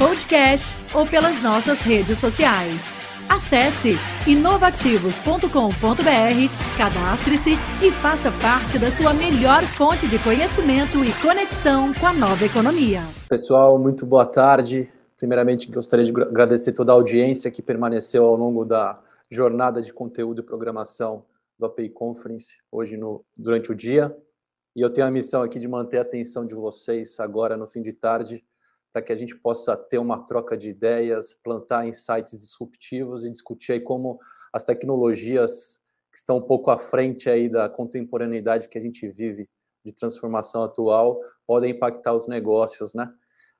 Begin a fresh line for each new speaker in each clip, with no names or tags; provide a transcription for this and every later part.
podcast ou pelas nossas redes sociais. Acesse inovativos.com.br, cadastre-se e faça parte da sua melhor fonte de conhecimento e conexão com a nova economia.
Pessoal, muito boa tarde. Primeiramente, gostaria de agradecer toda a audiência que permaneceu ao longo da jornada de conteúdo e programação do API Conference hoje no, durante o dia. E eu tenho a missão aqui de manter a atenção de vocês agora no fim de tarde para que a gente possa ter uma troca de ideias, plantar insights disruptivos e discutir aí como as tecnologias que estão um pouco à frente aí da contemporaneidade que a gente vive de transformação atual podem impactar os negócios, né?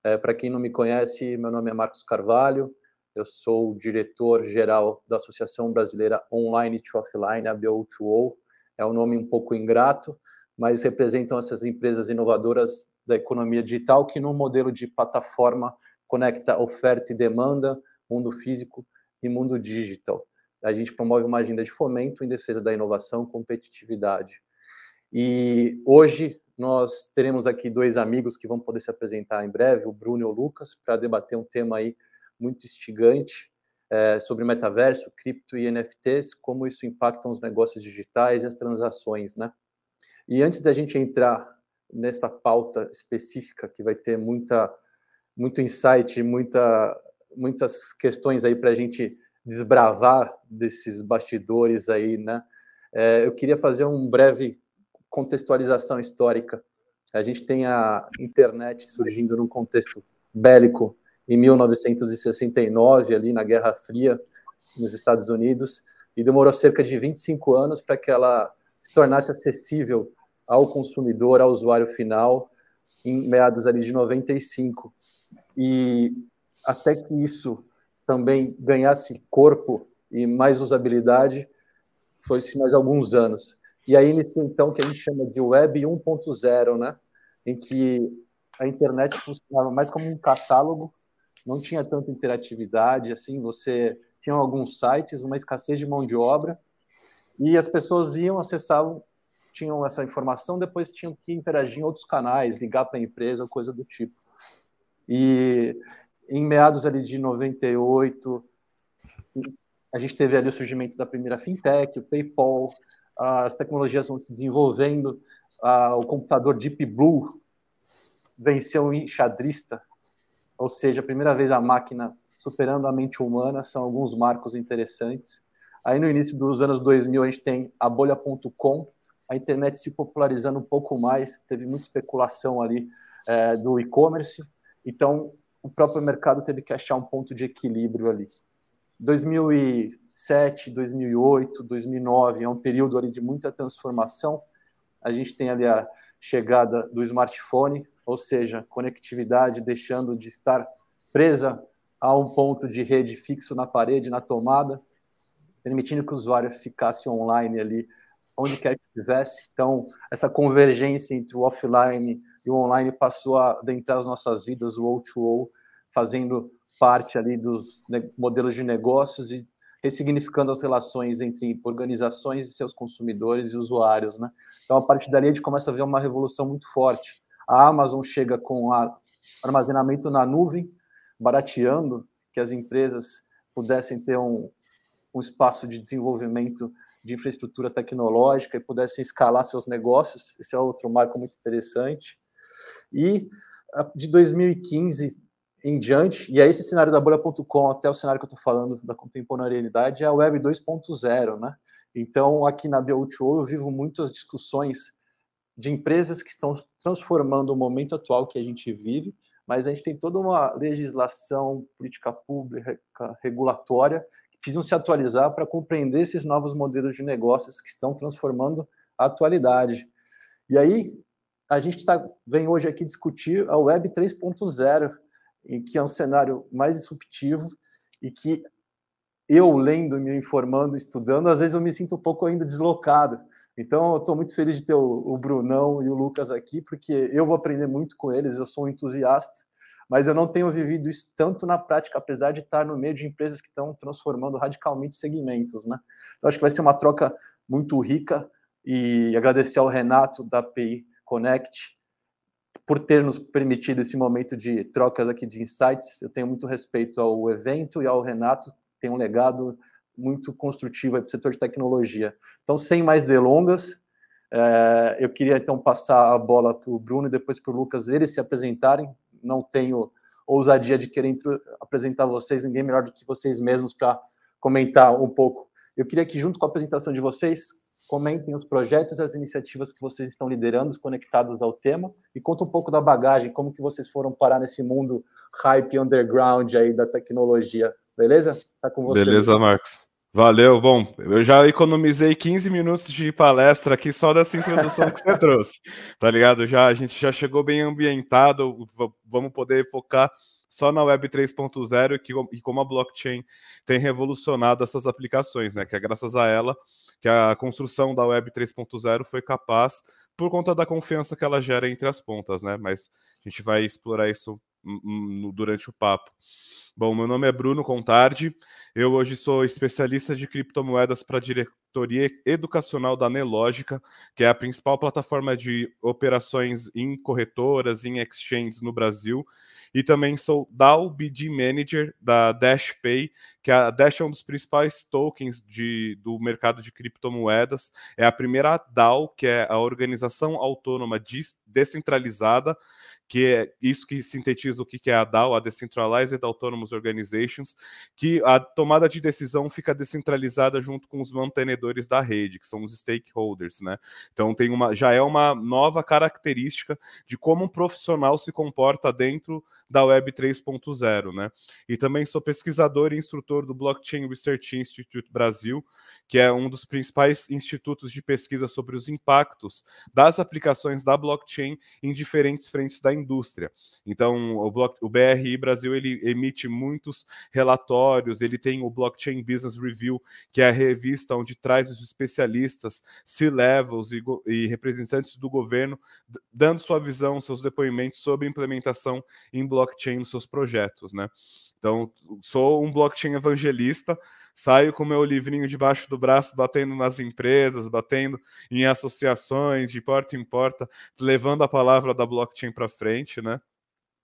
É, para quem não me conhece, meu nome é Marcos Carvalho, eu sou diretor-geral da Associação Brasileira Online to Offline, a BO2O, é um nome um pouco ingrato, mas representam essas empresas inovadoras da economia digital, que no modelo de plataforma conecta oferta e demanda, mundo físico e mundo digital. A gente promove uma agenda de fomento em defesa da inovação competitividade. E hoje nós teremos aqui dois amigos que vão poder se apresentar em breve, o Bruno e o Lucas, para debater um tema aí muito instigante é, sobre metaverso, cripto e NFTs, como isso impacta os negócios digitais e as transações, né? E antes da gente entrar nessa pauta específica que vai ter muita, muito insight, muita, muitas questões aí para a gente desbravar desses bastidores aí, né? É, eu queria fazer um breve contextualização histórica. A gente tem a internet surgindo num contexto bélico em 1969, ali na Guerra Fria, nos Estados Unidos, e demorou cerca de 25 anos para que ela se tornasse acessível ao consumidor, ao usuário final, em meados ali de 95. E até que isso também ganhasse corpo e mais usabilidade, foi-se mais alguns anos. E aí inicia então que a gente chama de Web 1.0, né? em que a internet funcionava mais como um catálogo, não tinha tanta interatividade, assim, você tinha alguns sites, uma escassez de mão de obra, e as pessoas iam, acessavam tinham essa informação, depois tinham que interagir em outros canais, ligar para a empresa, coisa do tipo. E em meados ali de 98, a gente teve ali o surgimento da primeira fintech, o PayPal, as tecnologias vão se desenvolvendo, o computador Deep Blue venceu o enxadrista, ou seja, a primeira vez a máquina superando a mente humana, são alguns marcos interessantes. Aí no início dos anos 2000 a gente tem a bolha.com, a internet se popularizando um pouco mais, teve muita especulação ali é, do e-commerce, então o próprio mercado teve que achar um ponto de equilíbrio ali. 2007, 2008, 2009 é um período ali de muita transformação. A gente tem ali a chegada do smartphone, ou seja, conectividade deixando de estar presa a um ponto de rede fixo na parede, na tomada, permitindo que o usuário ficasse online ali onde quer que estivesse. Então, essa convergência entre o offline e o online passou a adentrar as nossas vidas, o O2O, fazendo parte ali dos modelos de negócios e ressignificando as relações entre organizações e seus consumidores e usuários, né? Então, a partir dali, a gente começa a ver uma revolução muito forte. A Amazon chega com armazenamento na nuvem, barateando que as empresas pudessem ter um, um espaço de desenvolvimento de infraestrutura tecnológica e pudessem escalar seus negócios. Esse é outro marco muito interessante. E de 2015 em diante, e aí esse cenário da bolha.com até o cenário que eu estou falando da contemporaneidade é a Web 2.0, né? Então, aqui na BO2O eu vivo muitas discussões de empresas que estão transformando o momento atual que a gente vive, mas a gente tem toda uma legislação, política pública, regulatória precisam se atualizar para compreender esses novos modelos de negócios que estão transformando a atualidade. E aí, a gente tá, vem hoje aqui discutir a Web 3.0, em que é um cenário mais disruptivo e que eu lendo, me informando, estudando, às vezes eu me sinto um pouco ainda deslocado. Então, eu estou muito feliz de ter o, o, Brunão e o Lucas aqui, porque eu vou aprender muito com eles, eu sou um entusiasta, mas eu não tenho vivido isso tanto na prática, apesar de estar no meio de empresas que estão transformando radicalmente segmentos. Né? Então, acho que vai ser uma troca muito rica e agradecer ao Renato da API Connect por ter nos permitido esse momento de trocas aqui de insights. Eu tenho muito respeito ao evento e ao Renato tem um legado muito construtivo para o setor de tecnologia. Então, sem mais delongas, é, eu queria então passar a bola para o Bruno e depois para o Lucas eles se apresentarem. Não tenho ousadia de querer apresentar vocês, ninguém melhor do que vocês mesmos para comentar um pouco. Eu queria que, junto com a apresentação de vocês, comentem os projetos e as iniciativas que vocês estão liderando, conectadas ao tema, e conta um pouco da bagagem, como que vocês foram parar nesse mundo hype underground aí da tecnologia. Beleza?
Tá com você. Beleza, Marcos. Valeu. Bom, eu já economizei 15 minutos de palestra aqui só dessa introdução que você trouxe. Tá ligado? Já a gente já chegou bem ambientado, vamos poder focar só na Web 3.0 e, e como a blockchain tem revolucionado essas aplicações, né? Que é graças a ela que a construção da Web 3.0 foi capaz por conta da confiança que ela gera entre as pontas, né? Mas a gente vai explorar isso durante o papo. Bom, meu nome é Bruno Contardi, eu hoje sou especialista de criptomoedas para a diretoria educacional da Nelógica, que é a principal plataforma de operações em corretoras, em exchanges no Brasil, e também sou DAO BD Manager da DashPay, que a Dash é um dos principais tokens de, do mercado de criptomoedas, é a primeira DAO, que é a organização autônoma descentralizada que é isso que sintetiza o que é a DAO, a Decentralized Autonomous Organizations, que a tomada de decisão fica descentralizada junto com os mantenedores da rede, que são os stakeholders, né? Então tem uma, já é uma nova característica de como um profissional se comporta dentro da Web 3.0, né? E também sou pesquisador e instrutor do Blockchain Research Institute Brasil, que é um dos principais institutos de pesquisa sobre os impactos das aplicações da blockchain em diferentes frentes da indústria. Então, o, Block, o BRI Brasil ele emite muitos relatórios, ele tem o Blockchain Business Review, que é a revista onde traz os especialistas, C-levels e, e representantes do governo, dando sua visão, seus depoimentos sobre implementação em blockchain nos seus projetos, né? Então, sou um blockchain evangelista, saio com meu livrinho debaixo do braço, batendo nas empresas, batendo em associações, de porta em porta, levando a palavra da blockchain para frente, né?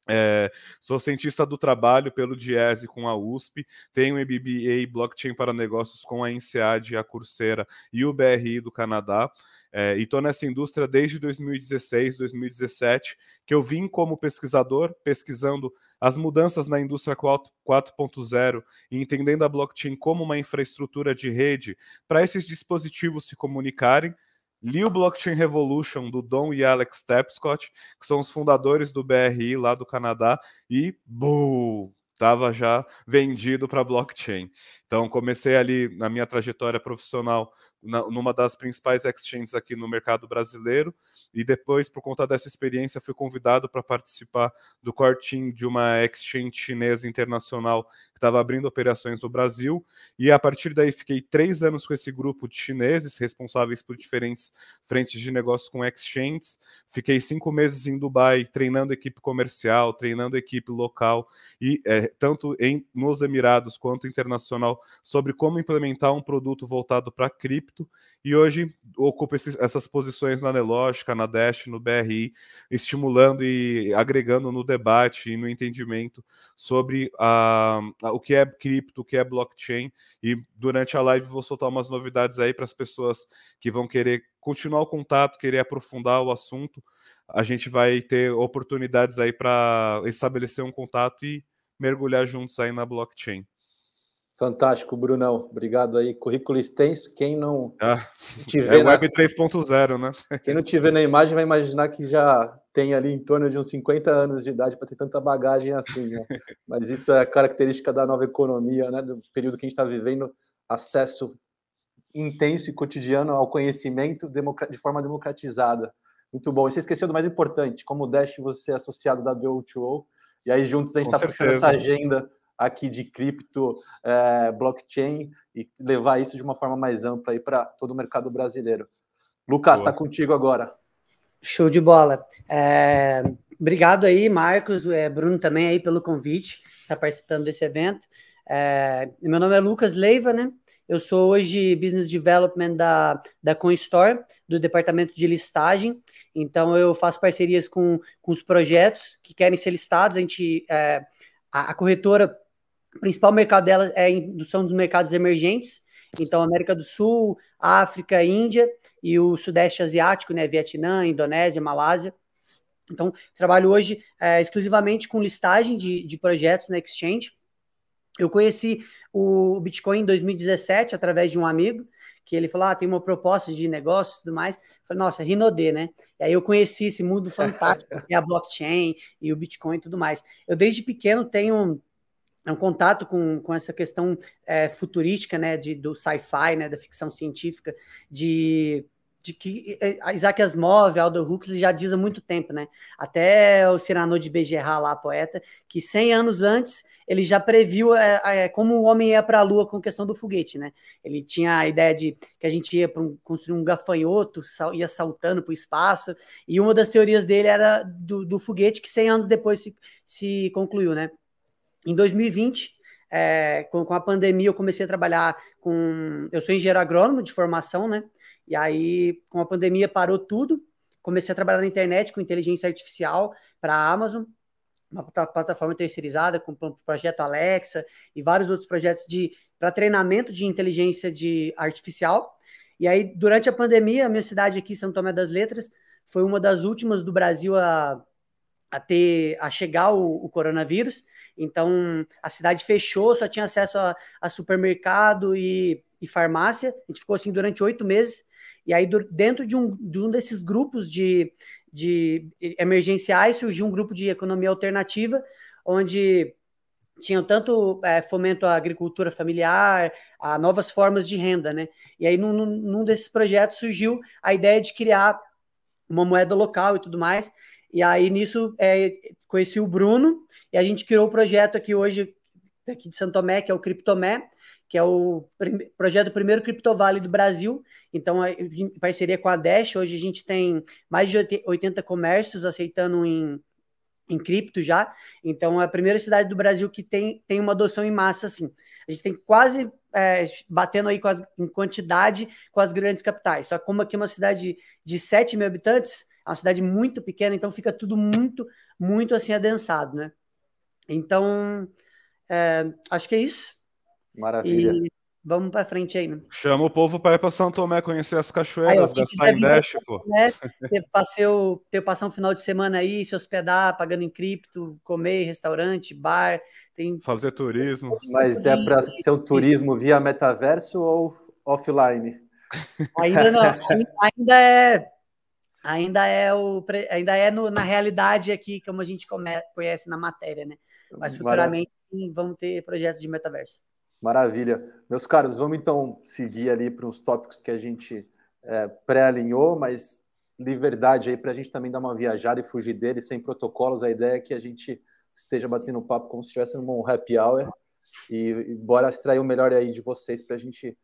É, sou cientista do trabalho pelo Diese com a USP, tenho MBA Blockchain para Negócios com a INSEAD, a Coursera e o BRI do Canadá. É, e estou nessa indústria desde 2016, 2017, que eu vim como pesquisador, pesquisando as mudanças na indústria 4.0 e entendendo a blockchain como uma infraestrutura de rede para esses dispositivos se comunicarem. Li o Blockchain Revolution do Don e Alex Tapscott, que são os fundadores do BRI lá do Canadá, e buh, estava já vendido para blockchain. Então comecei ali na minha trajetória profissional na, numa das principais exchanges aqui no mercado brasileiro, e depois, por conta dessa experiência, fui convidado para participar do core team de uma exchange chinesa internacional que estava abrindo operações no Brasil, e a partir daí fiquei três anos com esse grupo de chineses responsáveis por diferentes frentes de negócios com exchanges. Fiquei cinco meses em Dubai treinando equipe comercial, treinando equipe local, e é, tanto em, nos Emirados quanto internacional, sobre como implementar um produto voltado para cripto, e hoje ocupo esses, essas posições na Nelógica, na Dash, no BRI, estimulando e agregando no debate e no entendimento sobre a, o que é cripto, o que é blockchain, e durante a live vou soltar umas novidades aí para as pessoas que vão querer continuar o contato, querer aprofundar o assunto. A gente vai ter oportunidades aí para estabelecer um contato e mergulhar juntos aí na blockchain.
Fantástico, Brunão. Obrigado aí. Currículo extenso. Quem não
ah, tiver. É na... Web 3.0, né?
Quem não tiver na imagem vai imaginar que já tem ali em torno de uns 50 anos de idade para ter tanta bagagem assim, né? Mas isso é característica da nova economia, né? Do período que a gente está vivendo, acesso intenso e cotidiano ao conhecimento de forma democratizada. Muito bom. E você esqueceu do mais importante, como o Dash você é associado da BO2O, E aí juntos a gente está puxando essa agenda aqui de cripto, é, blockchain e levar isso de uma forma mais ampla aí para todo o mercado brasileiro. Lucas, está contigo agora.
Show de bola. É, obrigado aí, Marcos, é, Bruno também aí pelo convite, estar participando desse evento. É, meu nome é Lucas Leiva, né? Eu sou hoje Business Development da, da CoinStore, do departamento de listagem. Então, eu faço parcerias com, com os projetos que querem ser listados. A gente, é, a, a, corretora, o principal mercado dela é indução dos mercados emergentes. Então, América do Sul, África, Índia e o Sudeste Asiático, né? Vietnã, Indonésia, Malásia. Então, trabalho hoje é, exclusivamente com listagem de, de projetos na Exchange. Eu conheci o Bitcoin em 2017 através de um amigo, que ele falou: ah, tem uma proposta de negócio e tudo mais. Eu falei, nossa, Rinode, né? E aí eu conheci esse mundo fantástico, que é a blockchain e o Bitcoin e tudo mais. Eu, desde pequeno, tenho um contato com, com essa questão é, futurística, né, de, do sci-fi, né, da ficção científica, de de que é, Isaac Asimov, Aldo Huxley já diz há muito tempo, né? Até o Cyrano de Bergerac lá, poeta, que 100 anos antes ele já previu é, é, como o homem ia para a Lua com a questão do foguete, né? Ele tinha a ideia de que a gente ia um, construir um gafanhoto, sal, ia saltando para o espaço, e uma das teorias dele era do, do foguete que 100 anos depois se, se concluiu, né? Em 2020, é, com, com, a pandemia, eu comecei a trabalhar com. Eu sou engenheiro agrônomo de formação, né? E aí, com a pandemia, parou tudo. Comecei a trabalhar na internet com inteligência artificial para a Amazon, uma plataforma terceirizada com o projeto Alexa e vários outros projetos de para treinamento de inteligência de artificial. E aí, durante a pandemia, a minha cidade aqui, São Tomé das Letras, foi uma das últimas do Brasil a, a ter a chegar o, o, coronavírus. Então a cidade fechou, só tinha acesso a, a supermercado e, e, farmácia. A gente ficou assim durante oito meses. E aí, dentro de um, de um desses grupos de, de emergenciais, surgiu um grupo de economia alternativa, onde tinham tanto é, fomento à agricultura familiar, a novas formas de renda, né? E aí, num, num desses projetos, surgiu a ideia de criar uma moeda local e tudo mais. E aí, nisso, é, conheci o Bruno, e a gente criou o projeto aqui hoje, aqui de Santo que é o Criptomé, que é o projeto do primeiro Criptovale do Brasil. Então, em parceria com a Dash, hoje a gente tem mais de 80 comércios aceitando em, em cripto já. Então, é a primeira cidade do Brasil que tem, tem uma adoção em massa, assim. A gente tem quase é, batendo aí as, em quantidade com as grandes capitais. Só que como aqui é uma cidade de 7 mil habitantes, é uma cidade muito pequena, então fica tudo muito, muito assim adensado, né? Então, é, acho que é isso.
Maravilha. E
vamos para frente aí, né?
Chama o povo para ir para São Tomé conhecer as cachoeiras, aí, em Dash, pô.
Né? Ter, passeu, ter passar um final de semana aí, se hospedar, pagando em cripto, comer, restaurante, bar, tem...
fazer turismo.
Mas é para ser um turismo via metaverso ou offline?
Ainda não, ainda é ainda é o ainda é no, na realidade aqui como a gente come, conhece na matéria, né? Mas futuramente vão ter projetos de metaverso.
Maravilha. Meus caros, vamos então seguir ali para os tópicos que a gente é, pré-alinhou, mas liberdade aí para a gente também dar uma viajada e fugir deles sem protocolos. A ideia é que a gente esteja batendo papo como se estivesse num happy hour e, e bora extrair o melhor aí de vocês para a gente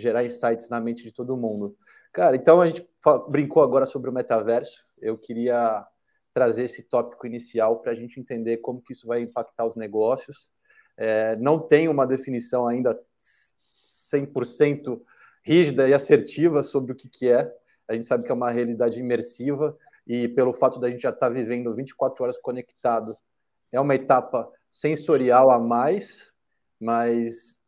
gerar insights na mente de todo mundo. Cara, então a gente brincou agora sobre o metaverso. Eu queria trazer esse tópico inicial para a gente entender como que isso vai impactar os negócios é, não tem uma definição ainda 100% rígida e assertiva sobre o que, que é. A gente sabe que é uma realidade imersiva e pelo fato da gente já estar tá vivendo 24 horas conectado, é uma etapa sensorial a mais, mas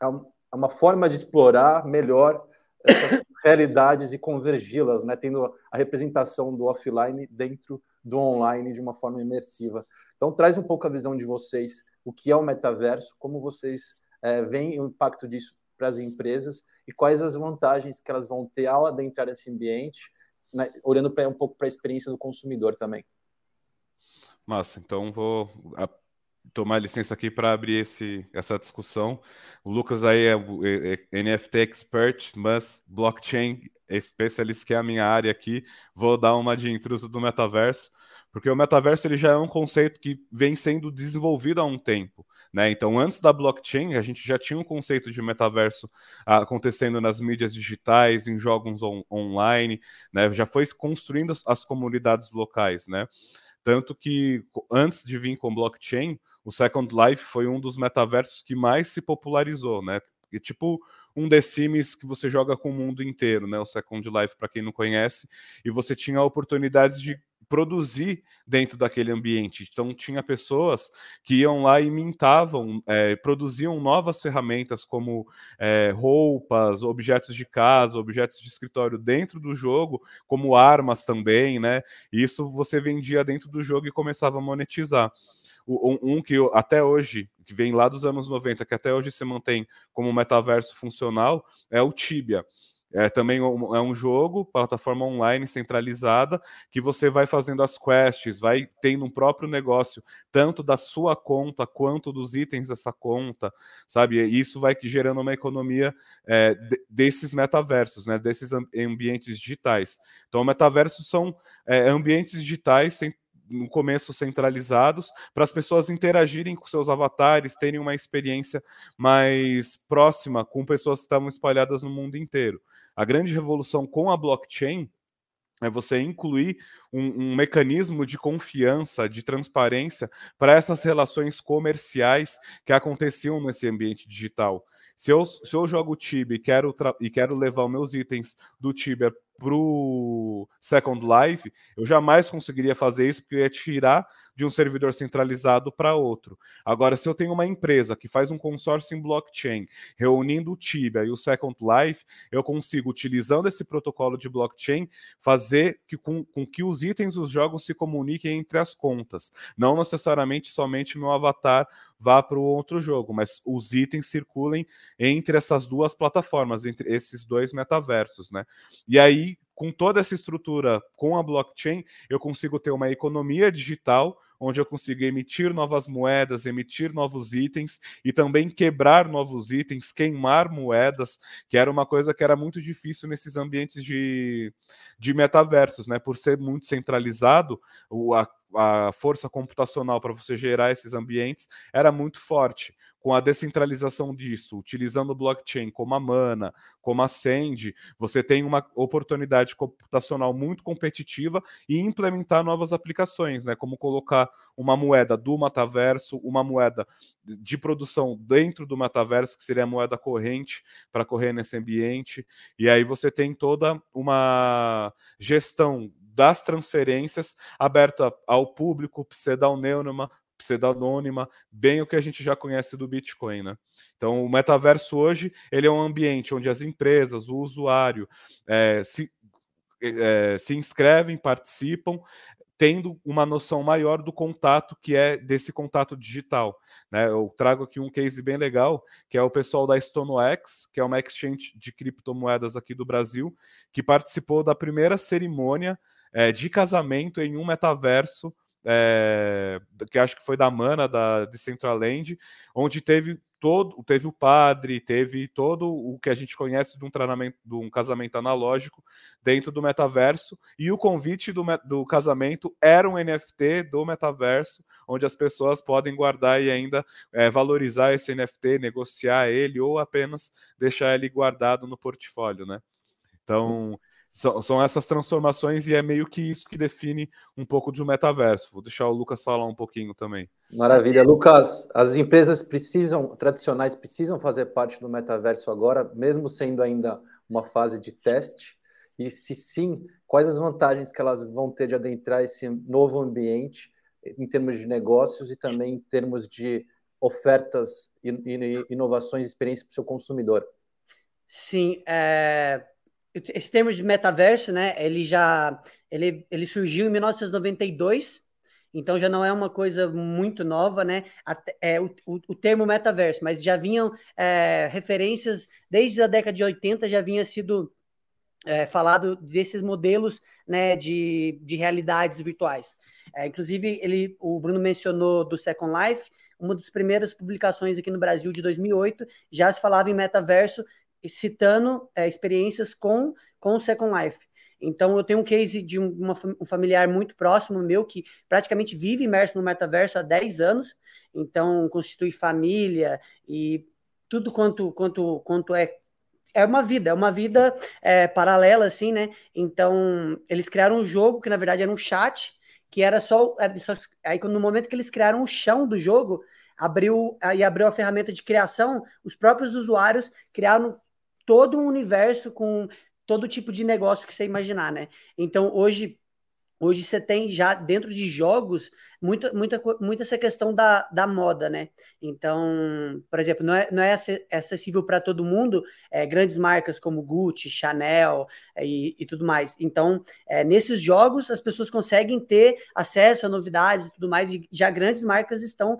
é, uma forma de explorar melhor essas realidades e convergi-las, né? tendo a representação do offline dentro do online de uma forma imersiva. Então, traz um pouco a visão de vocês o que é o metaverso, como vocês é, veem o impacto disso para as empresas e quais as vantagens que elas vão ter ao adentrar esse ambiente, né, olhando pra, um pouco para a experiência do consumidor também.
Massa, então vou tomar licença aqui para abrir esse, essa discussão. O Lucas aí é, é, é NFT expert, mas blockchain especialista que é a minha área aqui. Vou dar uma de intruso do metaverso. porque o metaverso ele já é um conceito que vem sendo desenvolvido há um tempo. Né? Então, antes da blockchain, a gente já tinha um conceito de metaverso acontecendo nas mídias digitais, em jogos on online, né? já foi construindo as, as comunidades locais. Né? Tanto que, antes de vir com blockchain, o Second Life foi um dos metaversos que mais se popularizou, né? E, tipo um The Sims que você joga com o mundo inteiro, né? O Second Life, para quem não conhece, e você tinha a oportunidade de produzir dentro daquele ambiente. Então, tinha pessoas que iam lá e mintavam, é, produziam novas ferramentas como é, roupas, objetos de casa, objetos de escritório dentro do jogo, como armas também, né? E isso você vendia dentro do jogo e começava a monetizar um, um que até hoje, que vem lá dos anos 90, que até hoje se mantém como metaverso funcional, é o Tibia. É também um, é um jogo, plataforma online centralizada, que você vai fazendo as quests, vai tendo um próprio negócio, tanto da sua conta quanto dos itens dessa conta, sabe? E isso vai gerando uma economia é, desses metaversos, né? Desses ambientes digitais. Então, metaversos são é, ambientes digitais no começo centralizados, para as pessoas interagirem com seus avatares, terem uma experiência mais próxima com pessoas que estavam espalhadas no mundo inteiro. A grande revolução com a blockchain é você incluir um, um, mecanismo de confiança, de transparência para essas relações comerciais que aconteciam nesse ambiente digital. Se eu, se eu jogo Tibia e quero, e quero levar meus itens do Tibia para o Second Life, eu jamais conseguiria fazer isso, porque eu ia tirar de um servidor centralizado para outro. Agora, se eu tenho uma empresa que faz um consórcio em blockchain, reunindo o Tibia e o Second Life, eu consigo, utilizando esse protocolo de blockchain, fazer que, com, com que os itens dos jogos se comuniquem entre as contas. Não necessariamente somente meu avatar vá para o outro jogo, mas os itens circulem entre essas duas plataformas, entre esses dois metaversos, né? E aí, com toda essa estrutura, com a blockchain, eu consigo ter uma economia digital onde eu consigo emitir novas moedas, emitir novos itens e também quebrar novos itens, queimar moedas, que era uma coisa que era muito difícil nesses ambientes de, de metaversos, né? Por ser muito centralizado, a, a força computacional para você gerar esses ambientes era muito forte com a descentralização disso, utilizando o blockchain como a Mana, como a Send, você tem uma oportunidade computacional muito competitiva e implementar novas aplicações, né? Como colocar uma moeda do metaverso, uma moeda de produção dentro do metaverso, que seria a moeda corrente para correr nesse ambiente. E aí você tem toda uma gestão das transferências aberta ao público, pseudonônima, pseudonônima, bem o que a gente já conhece do Bitcoin, né? Então, o metaverso hoje ele é um ambiente onde as empresas, o usuário, é, se, é, se inscrevem, participam, tendo uma noção maior do contato que é desse contato digital. Né? Eu trago aqui um case bem legal, que é o pessoal da StonoX, que é uma exchange de criptomoedas aqui do Brasil, que participou da primeira cerimônia é, de casamento em um metaverso é, que acho que foi da Mana, da Decentraland, onde teve todo, teve o padre, teve todo o que a gente conhece de um treinamento, de um casamento analógico dentro do metaverso, e o convite do, do casamento era um NFT do metaverso, onde as pessoas podem guardar e ainda é, valorizar esse NFT, negociar ele ou apenas deixar ele guardado no portfólio, né? Então, são, são essas transformações e é meio que isso que define um pouco de um metaverso. Vou deixar o Lucas falar um pouquinho também.
Maravilha. Lucas, as empresas precisam, tradicionais, precisam fazer parte do metaverso agora, mesmo sendo ainda uma fase de teste? E se sim, quais as vantagens que elas vão ter de adentrar esse novo ambiente em termos de negócios e também em termos de ofertas e inovações e experiência para o seu consumidor?
Sim, é, esse termo de metaverso, né? Ele já ele, ele surgiu em 1992, então já não é uma coisa muito nova, né? É, o, o, o termo metaverso, mas já vinham é, referências desde a década de 80, já vinha sido é, falado desses modelos né, de, de realidades virtuais. É, inclusive, ele, o Bruno mencionou do Second Life, uma das primeiras publicações aqui no Brasil de 2008 já se falava em metaverso, citando é, experiências com, com o Second Life. Então, eu tenho um case de uma, um familiar muito próximo meu que praticamente vive imerso no metaverso há 10 anos, então constitui família e tudo quanto, quanto, quanto é é uma vida, é uma vida é, paralela, assim, né? Então, eles criaram um jogo que, na verdade, era um chat, que era só. Era só aí, no momento que eles criaram o chão do jogo, abriu aí abriu a ferramenta de criação, os próprios usuários criaram todo um universo com todo tipo de negócio que você imaginar, né? Então, hoje Hoje você tem já dentro de jogos muita, muita, muita essa questão da, da moda, né? Então, por exemplo, não é, não é acessível para todo mundo é, grandes marcas como Gucci, Chanel é, e, e tudo mais. Então, é, nesses jogos, as pessoas conseguem ter acesso a novidades e tudo mais, e já grandes marcas estão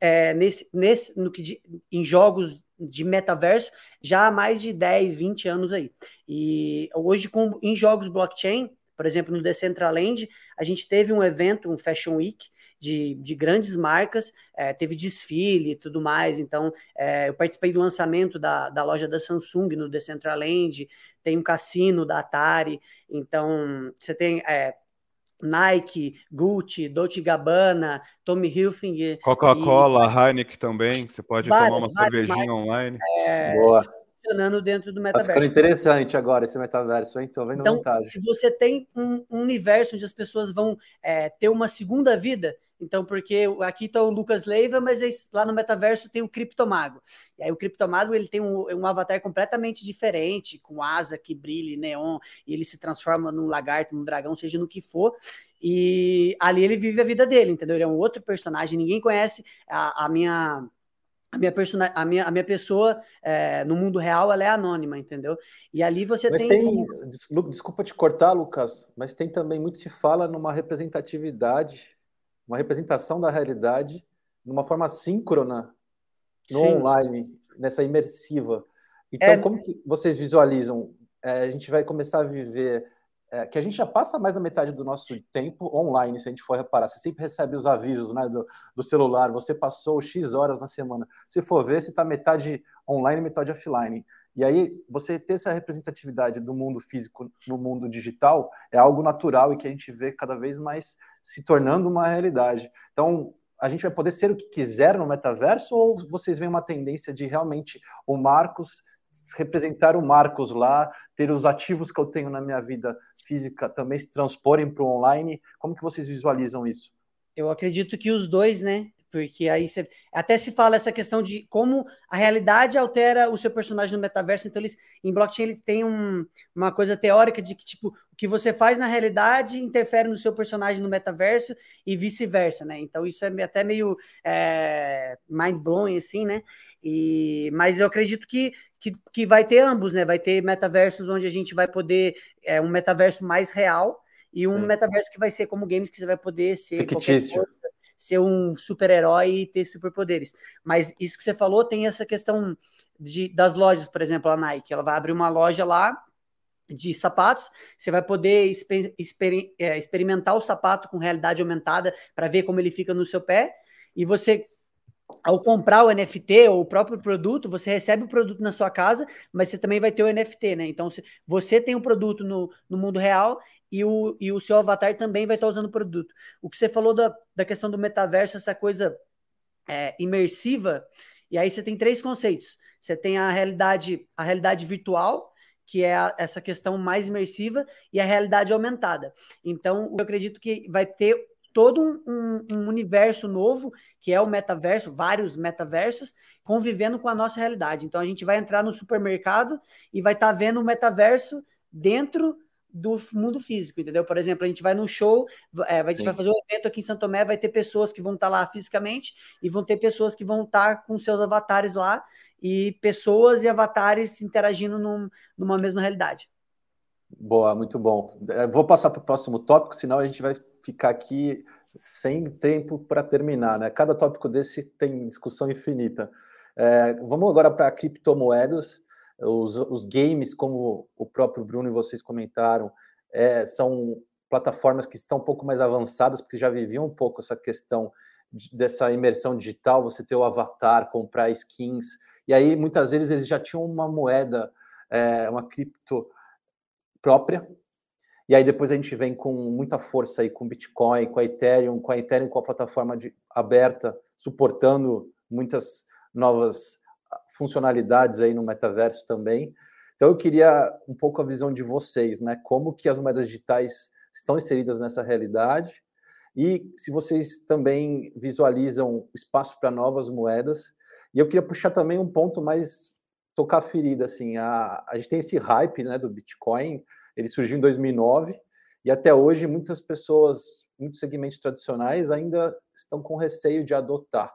é, nesse, nesse, no que em jogos de metaverso já há mais de 10, 20 anos aí. E hoje, com, em jogos blockchain, por exemplo, no Decentraland, a gente teve um evento, um Fashion Week, de, de grandes marcas, é, teve desfile e tudo mais. Então, é, eu participei do lançamento da, da loja da Samsung no Decentraland, tem um cassino da Atari. Então, você tem é, Nike, Gucci, Dolce Gabbana, Tommy Hilfiger.
Coca-Cola, e... Heineken também, você pode várias, tomar uma cervejinha marcas, online.
É, Boa. Funcionando dentro do metaverso. Tá ficando
interessante agora esse metaverso, hein? Tô vendo
então,
vantagem.
Se você tem um, um, universo onde as pessoas vão é, ter uma segunda vida, então, porque aqui está o Lucas Leiva, mas lá no metaverso tem o Criptomago. E aí o Criptomago ele tem um, um, avatar completamente diferente, com asa que brilha, neon, e ele se transforma num lagarto, num dragão, seja no que for. E ali ele vive a vida dele, entendeu? Ele é um outro personagem, ninguém conhece a, a minha a minha, persona, a minha, a minha pessoa é, no mundo real ela é anônima, entendeu? E ali você
mas
tem.
tem desculpa te cortar, Lucas, mas tem também muito se fala numa representatividade uma representação da realidade numa forma síncrona no Sim. online, nessa imersiva. Então, é... como que vocês visualizam? É, a gente vai começar a viver é, que a gente já passa mais da metade do nosso tempo online, se a gente for reparar. Você sempre recebe os avisos né, do, do celular, você passou X horas na semana. Se for ver, você está metade online, metade offline. E aí, você ter essa representatividade do mundo físico no mundo digital é algo natural e que a gente vê cada vez mais se tornando uma realidade. Então, a gente vai poder ser o que quiser no metaverso ou vocês veem uma tendência de realmente o Marcos representar o Marcos lá, ter os ativos que eu tenho na minha vida física também se transporem para o online? Como que vocês visualizam isso?
Eu acredito que os dois, né? Porque aí você, até se fala essa questão de como a realidade altera o seu personagem no metaverso. Então, eles, em blockchain, eles têm um, uma coisa teórica de que, tipo, o que você faz na realidade interfere no seu personagem no metaverso e vice-versa, né? Então, isso é até meio é, mind-blowing, assim, né? E, mas eu acredito que, que, que vai ter ambos, né? Vai ter metaversos onde a gente vai poder, é, um metaverso mais real e um Sim. metaverso que vai ser como games que você vai poder ser
Fictício
ser um super-herói e ter superpoderes. Mas isso que você falou tem essa questão de, das lojas, por exemplo, a Nike. Ela vai abrir uma loja lá de sapatos, você vai poder exper exper é, experimentar o sapato com realidade aumentada para ver como ele fica no seu pé. E você ao comprar o NFT ou o próprio produto, você recebe o produto na sua casa, mas você também vai ter o NFT, né? Então, você tem o produto no, no mundo real e o, e o seu avatar também vai estar usando o produto. O que você falou da, da questão do metaverso, essa coisa é, imersiva, e aí você tem três conceitos. Você tem a realidade, a realidade virtual, que é a, essa questão mais imersiva, e a realidade aumentada. Então, eu acredito que vai ter todo um, um, universo novo, que é o metaverso, vários metaversos, convivendo com a nossa realidade. Então a gente vai entrar no supermercado e vai estar tá vendo o metaverso dentro do mundo físico, entendeu? Por exemplo, a gente vai num show, é, a gente vai fazer um evento aqui em Santo Tomé, vai ter pessoas que vão estar tá lá fisicamente e vão ter pessoas que vão estar tá com seus avatares lá e pessoas e avatares interagindo num, numa mesma realidade.
Boa, muito bom. É, vou passar para o próximo tópico, senão a gente vai ficar aqui sem tempo para terminar, né? Cada tópico desse tem discussão infinita. É, vamos agora para criptomoedas. Os, os, games, como o próprio Bruno e vocês comentaram, é, são plataformas que estão um pouco mais avançadas, porque já viviam um pouco essa questão de, dessa imersão digital, você ter o avatar, comprar skins, e aí muitas vezes eles já tinham uma moeda, é, uma cripto própria, E aí depois a gente vem com muita força aí com Bitcoin, com a Ethereum, com a Ethereum com a plataforma de, aberta, suportando muitas novas funcionalidades aí no metaverso também. Então eu queria um pouco a visão de vocês, né? Como que as moedas digitais estão inseridas nessa realidade e se vocês também visualizam espaço para novas moedas. E eu queria puxar também um ponto mais tocar a ferida, assim, a, a gente tem esse hype, né, do Bitcoin, ele surgiu em 2009 e até hoje muitas pessoas, muitos segmentos tradicionais ainda estão com receio de adotar.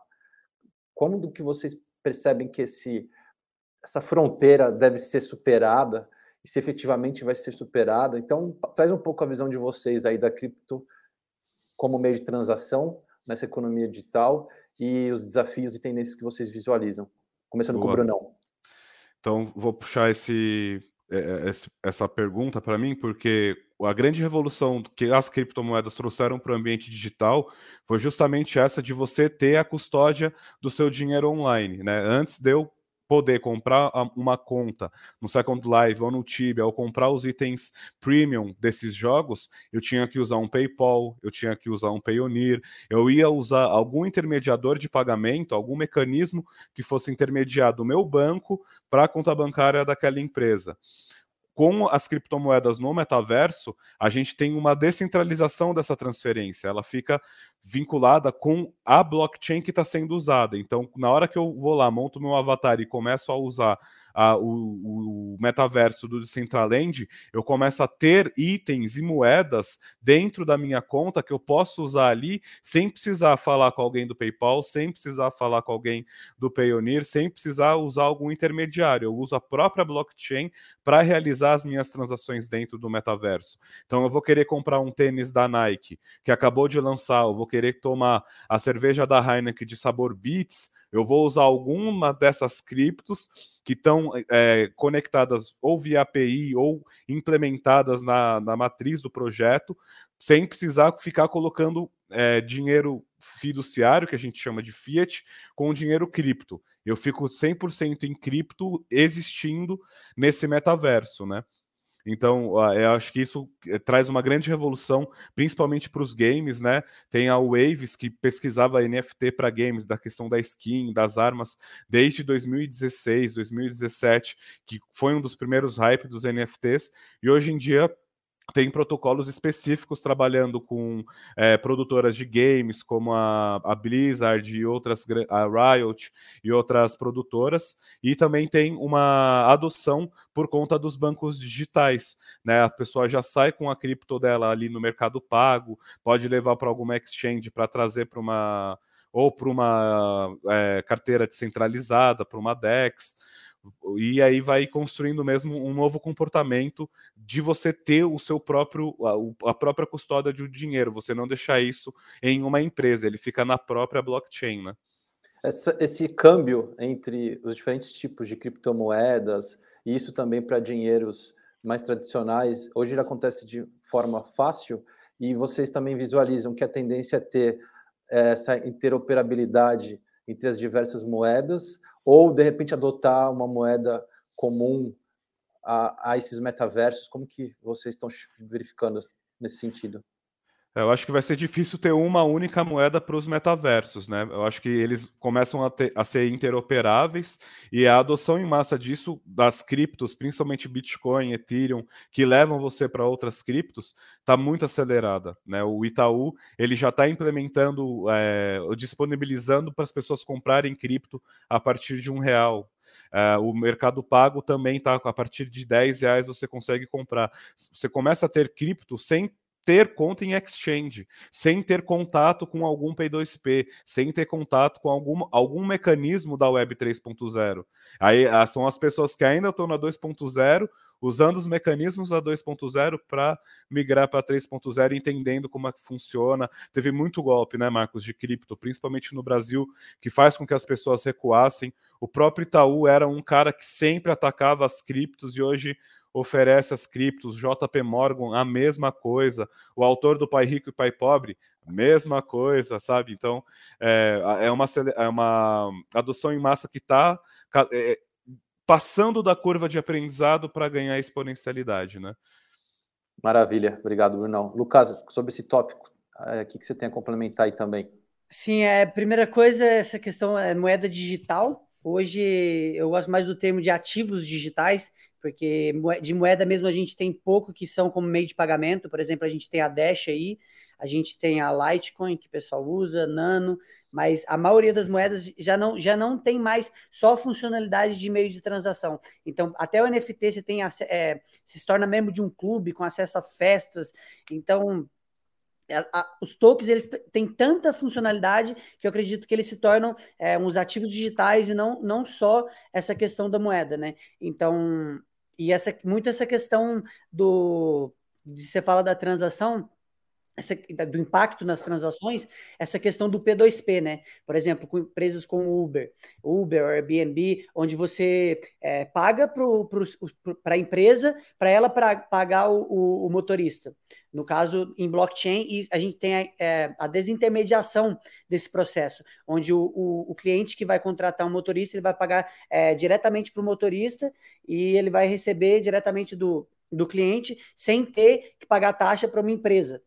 Como do que vocês percebem que esse essa fronteira deve ser superada e se efetivamente vai ser superada? Então, traz um pouco a visão de vocês aí da cripto como meio de transação nessa economia digital e os desafios e tendências que vocês visualizam. Começando Boa. com o Brunão.
Então, vou puxar esse, é, é, essa pergunta para mim, porque a grande revolução que as criptomoedas trouxeram para o ambiente digital foi justamente essa de você ter a custódia do seu dinheiro online. Né? Antes de eu poder comprar uma conta no Second Life ou no Tibia ou comprar os itens premium desses jogos, eu tinha que usar um PayPal, eu tinha que usar um Payoneer, eu ia usar algum intermediador de pagamento, algum mecanismo que fosse intermediar do meu banco para a conta bancária daquela empresa com as criptomoedas no metaverso, a gente tem uma descentralização dessa transferência. Ela fica vinculada com a blockchain que está sendo usada. Então, na hora que eu vou lá, monto meu avatar e começo a usar a, o, o, metaverso do Decentraland, eu começo a ter itens e moedas dentro da minha conta que eu posso usar ali sem precisar falar com alguém do PayPal, sem precisar falar com alguém do Payoneer, sem precisar usar algum intermediário. Eu uso a própria blockchain para realizar as minhas transações dentro do metaverso. Então eu vou querer comprar um tênis da Nike que acabou de lançar, eu vou querer tomar a cerveja da Heineken de sabor Beats, eu vou usar alguma dessas criptos que estão é, conectadas ou via API ou implementadas na, na matriz do projeto, sem precisar ficar colocando é, dinheiro fiduciário, que a gente chama de fiat, com dinheiro cripto. Eu fico 100% em cripto existindo nesse metaverso, né? Então, eu acho que isso eh, traz uma grande revolução, principalmente para os games, né? Tem a Waves que pesquisava NFT para games, da questão da skin, das armas, desde 2016, 2017, que foi um dos primeiros hype dos NFTs, e hoje em dia tem protocolos específicos trabalhando com é, produtoras de games como a, a, Blizzard e outras a Riot e outras produtoras e também tem uma adoção por conta dos bancos digitais né? A pessoa já sai com a cripto dela ali no mercado pago pode levar para alguma exchange para trazer para uma ou para uma é, carteira descentralizada para uma DEX e aí vai construindo mesmo um novo comportamento de você ter o seu próprio a, própria custódia de dinheiro, você não deixar isso em uma empresa, ele fica na própria blockchain, né?
Essa, esse câmbio entre os diferentes tipos de criptomoedas e isso também para dinheiros mais tradicionais, hoje ele acontece de forma fácil e vocês também visualizam que a tendência é ter essa interoperabilidade entre as diversas moedas, ou de repente adotar uma moeda comum a, a esses metaversos? Como que vocês estão verificando nesse sentido?
É, eu acho que vai ser difícil ter uma única moeda para os metaversos, né? Eu acho que eles começam a, ter, a, ser interoperáveis e a adoção em massa disso, das criptos, principalmente Bitcoin, Ethereum, que levam você para outras criptos, está muito acelerada, né? O Itaú ele já está implementando, é, disponibilizando para as pessoas comprarem cripto a partir de um real, Uh, o Mercado Pago também está a partir de 10 reais você consegue comprar. Você começa a ter cripto sem ter conta em exchange, sem ter contato com algum P2P, sem ter contato com algum, algum mecanismo da Web 3.0. Aí ah, são as pessoas que ainda estão na 2.0 usando os mecanismos da 2.0 para migrar para 3.0, entendendo como é que funciona. Teve muito golpe, né, Marcos, de cripto, principalmente no Brasil, que faz com que as pessoas recuassem. O próprio Itaú era um cara que sempre atacava as criptos e hoje oferece as criptos, JP Morgan, a mesma coisa, o autor do Pai Rico e Pai Pobre, a mesma coisa, sabe? Então, é, é, uma, é uma adoção em massa que está é, passando da curva de aprendizado para ganhar exponencialidade, né?
Maravilha, obrigado, Brunão. Lucas, sobre esse tópico, é, o que, que você tem a complementar aí também?
Sim, é, a primeira coisa é essa questão é moeda digital. Hoje eu gosto mais do termo de ativos digitais, porque de moeda mesmo a gente tem pouco que são como meio de pagamento. Por exemplo, a gente tem a Dash aí, a gente tem a Litecoin que o pessoal usa, Nano, mas a maioria das moedas já não, já não tem mais só funcionalidade de meio de transação. Então, até o NFT você tem é, se torna membro de um clube com acesso a festas. Então, a, os tokens eles têm tanta funcionalidade que eu acredito que eles se tornam é, uns ativos digitais e não, não só essa questão da moeda, né? Então, e essa, muito essa questão do de você fala da transação, essa, do impacto nas transações, essa questão do P2P, né? Por exemplo, com empresas como Uber, Uber Airbnb, onde você é, paga para a empresa, para ela pra, pagar o, o, o, motorista. No caso, em blockchain, a gente tem a, é, a desintermediação desse processo, onde o, o, o, cliente que vai contratar um motorista, ele vai pagar é, diretamente para o motorista e ele vai receber diretamente do, do cliente sem ter que pagar taxa para uma empresa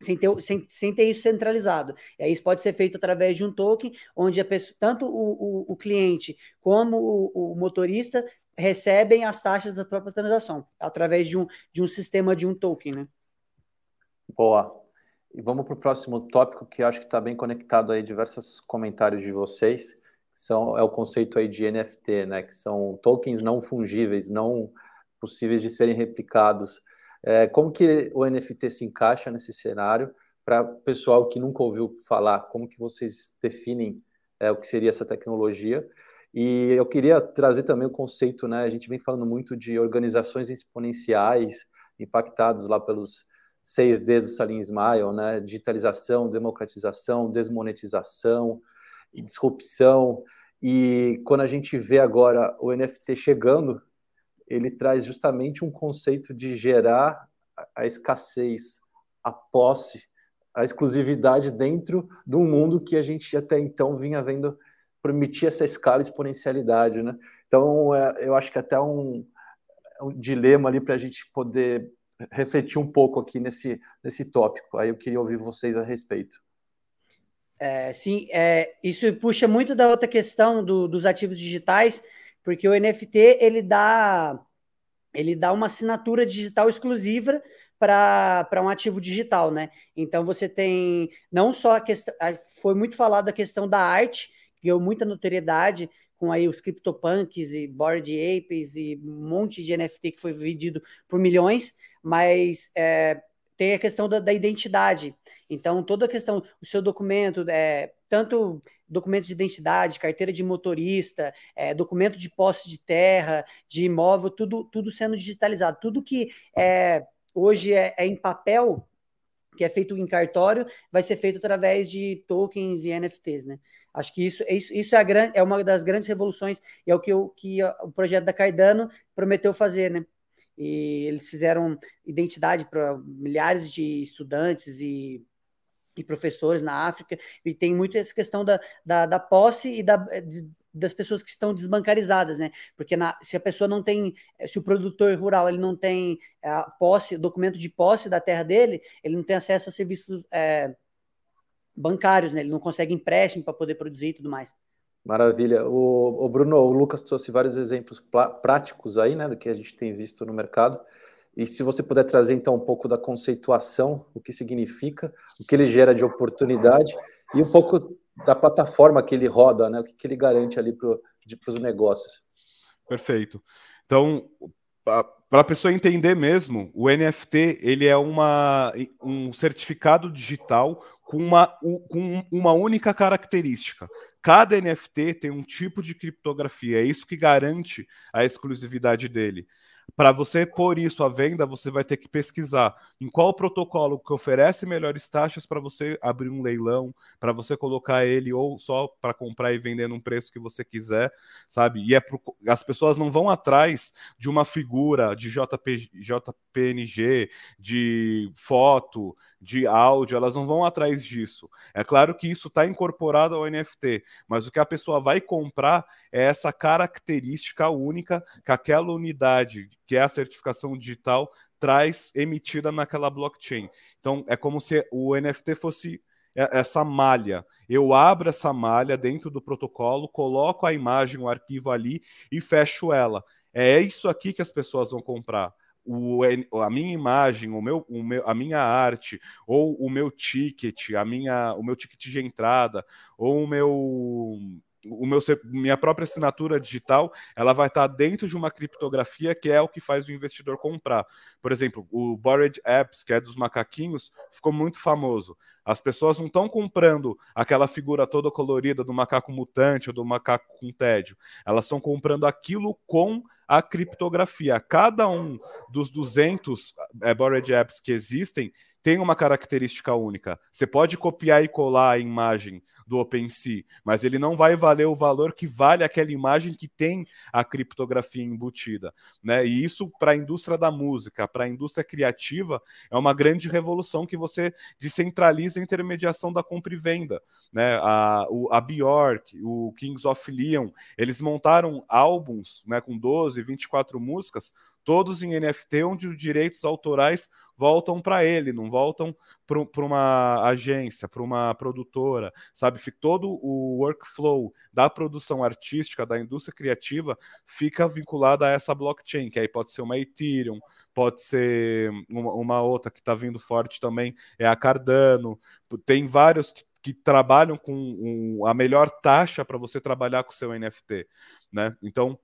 sem ter, sem, sem ter isso centralizado. E aí isso pode ser feito através de um token, onde a pessoa, tanto o, o, o cliente como o, o, motorista recebem as taxas da própria transação, através de um, de um sistema de um token, né?
Boa. E vamos para o próximo tópico, que acho que está bem conectado aí, diversos comentários de vocês, são, é o conceito aí de NFT, né? Que são tokens não fungíveis, não possíveis de serem replicados. É, como que o NFT se encaixa nesse cenário? Para o pessoal que nunca ouviu falar, como que vocês definem é, o que seria essa tecnologia? E eu queria trazer também o conceito, né? A gente vem falando muito de organizações exponenciais impactadas lá pelos seis Ds do Salim Ismail, né? Digitalização, democratização, desmonetização e disrupção. E quando a gente vê agora o NFT chegando ele traz justamente um conceito de gerar a escassez, a posse, a exclusividade dentro de um mundo que a gente até então vinha vendo permitir essa escala exponencialidade, né? Então, é, eu acho que até um, um dilema ali para a gente poder refletir um pouco aqui nesse, nesse tópico. Aí eu queria ouvir vocês a respeito.
É, sim, é, isso puxa muito da outra questão do, dos ativos digitais, porque o NFT ele dá ele dá uma assinatura digital exclusiva para um ativo digital, né? Então você tem não só a questão, foi muito falado a questão da arte, que deu muita notoriedade com aí os CryptoPunks e Bored Apes e um monte de NFT que foi vendido por milhões, mas é, tem a questão da, da, identidade. Então, toda a questão, o seu documento, é, tanto documento de identidade, carteira de motorista, é, documento de posse de terra, de imóvel, tudo, tudo sendo digitalizado. Tudo que é, hoje é, é em papel, que é feito em cartório, vai ser feito através de tokens e NFTs, né? Acho que isso, isso, isso é, a gran, é uma das grandes revoluções e é o que, o, que o projeto da Cardano prometeu fazer, né? E eles fizeram identidade para milhares de estudantes e, e, professores na África, e tem muito essa questão da, da, da posse e da, de, das pessoas que estão desbancarizadas, né? Porque na, se a pessoa não tem, se o produtor rural ele não tem é, a posse, documento de posse da terra dele, ele não tem acesso a serviços é, bancários, né? Ele não consegue empréstimo para poder produzir e tudo mais.
Maravilha. O, o, Bruno, o Lucas trouxe vários exemplos práticos aí, né, do que a gente tem visto no mercado. E se você puder trazer então um pouco da conceituação, o que significa, o que ele gera de oportunidade e um pouco da plataforma que ele roda, né, o que, que ele garante ali para os negócios.
Perfeito. Então, para a pessoa entender mesmo, o NFT ele é uma, um certificado digital com uma, com uma única característica. Cada NFT tem um tipo de criptografia, é isso que garante a exclusividade dele. Para você pôr isso à venda, você vai ter que pesquisar em qual protocolo que oferece melhores taxas para você abrir um leilão, para você colocar ele ou só para comprar e vender num preço que você quiser, sabe? E é pro, as pessoas não vão atrás de uma figura de JP, JPNG, de foto, de áudio, elas não vão atrás disso. É claro que isso está incorporado ao NFT, mas o que a pessoa vai comprar é essa característica única que aquela unidade, que é a certificação digital, traz emitida naquela blockchain. Então é como se o NFT fosse essa malha. Eu abro essa malha dentro do protocolo, coloco a imagem, o arquivo ali e fecho ela. É isso aqui que as pessoas vão comprar. O, a minha imagem, o meu, o meu, a minha arte, ou o meu ticket, a minha, o meu ticket de entrada, ou o meu o meu, minha própria assinatura digital, ela vai estar dentro de uma criptografia que é o que faz o investidor comprar. Por exemplo, o Bored Apps, que é dos macaquinhos, ficou muito famoso. As pessoas não estão comprando aquela figura toda colorida do macaco mutante ou do macaco com tédio. Elas estão comprando aquilo com a criptografia. Cada um dos 200 é, Bored Apps que existem tem uma característica única. Você pode copiar e colar a imagem do OpenSea, mas ele não vai valer o valor que vale aquela imagem que tem a criptografia embutida. Né? E isso, para a indústria da música, para a indústria criativa, é uma grande revolução que você descentraliza a intermediação da compra e venda. Né? A, o, a Bjork, o Kings of Leon, eles montaram álbuns né, com 12, 24 músicas, todos em NFT, onde os direitos autorais voltam para ele, não voltam para uma agência, para uma produtora, sabe? Todo o workflow da produção artística, da indústria criativa, fica vinculado a essa blockchain, que aí pode ser uma Ethereum, pode ser uma, uma outra que está vindo forte também, é a Cardano. Tem vários que, que trabalham com um, a melhor taxa para você trabalhar com seu NFT, né? Então,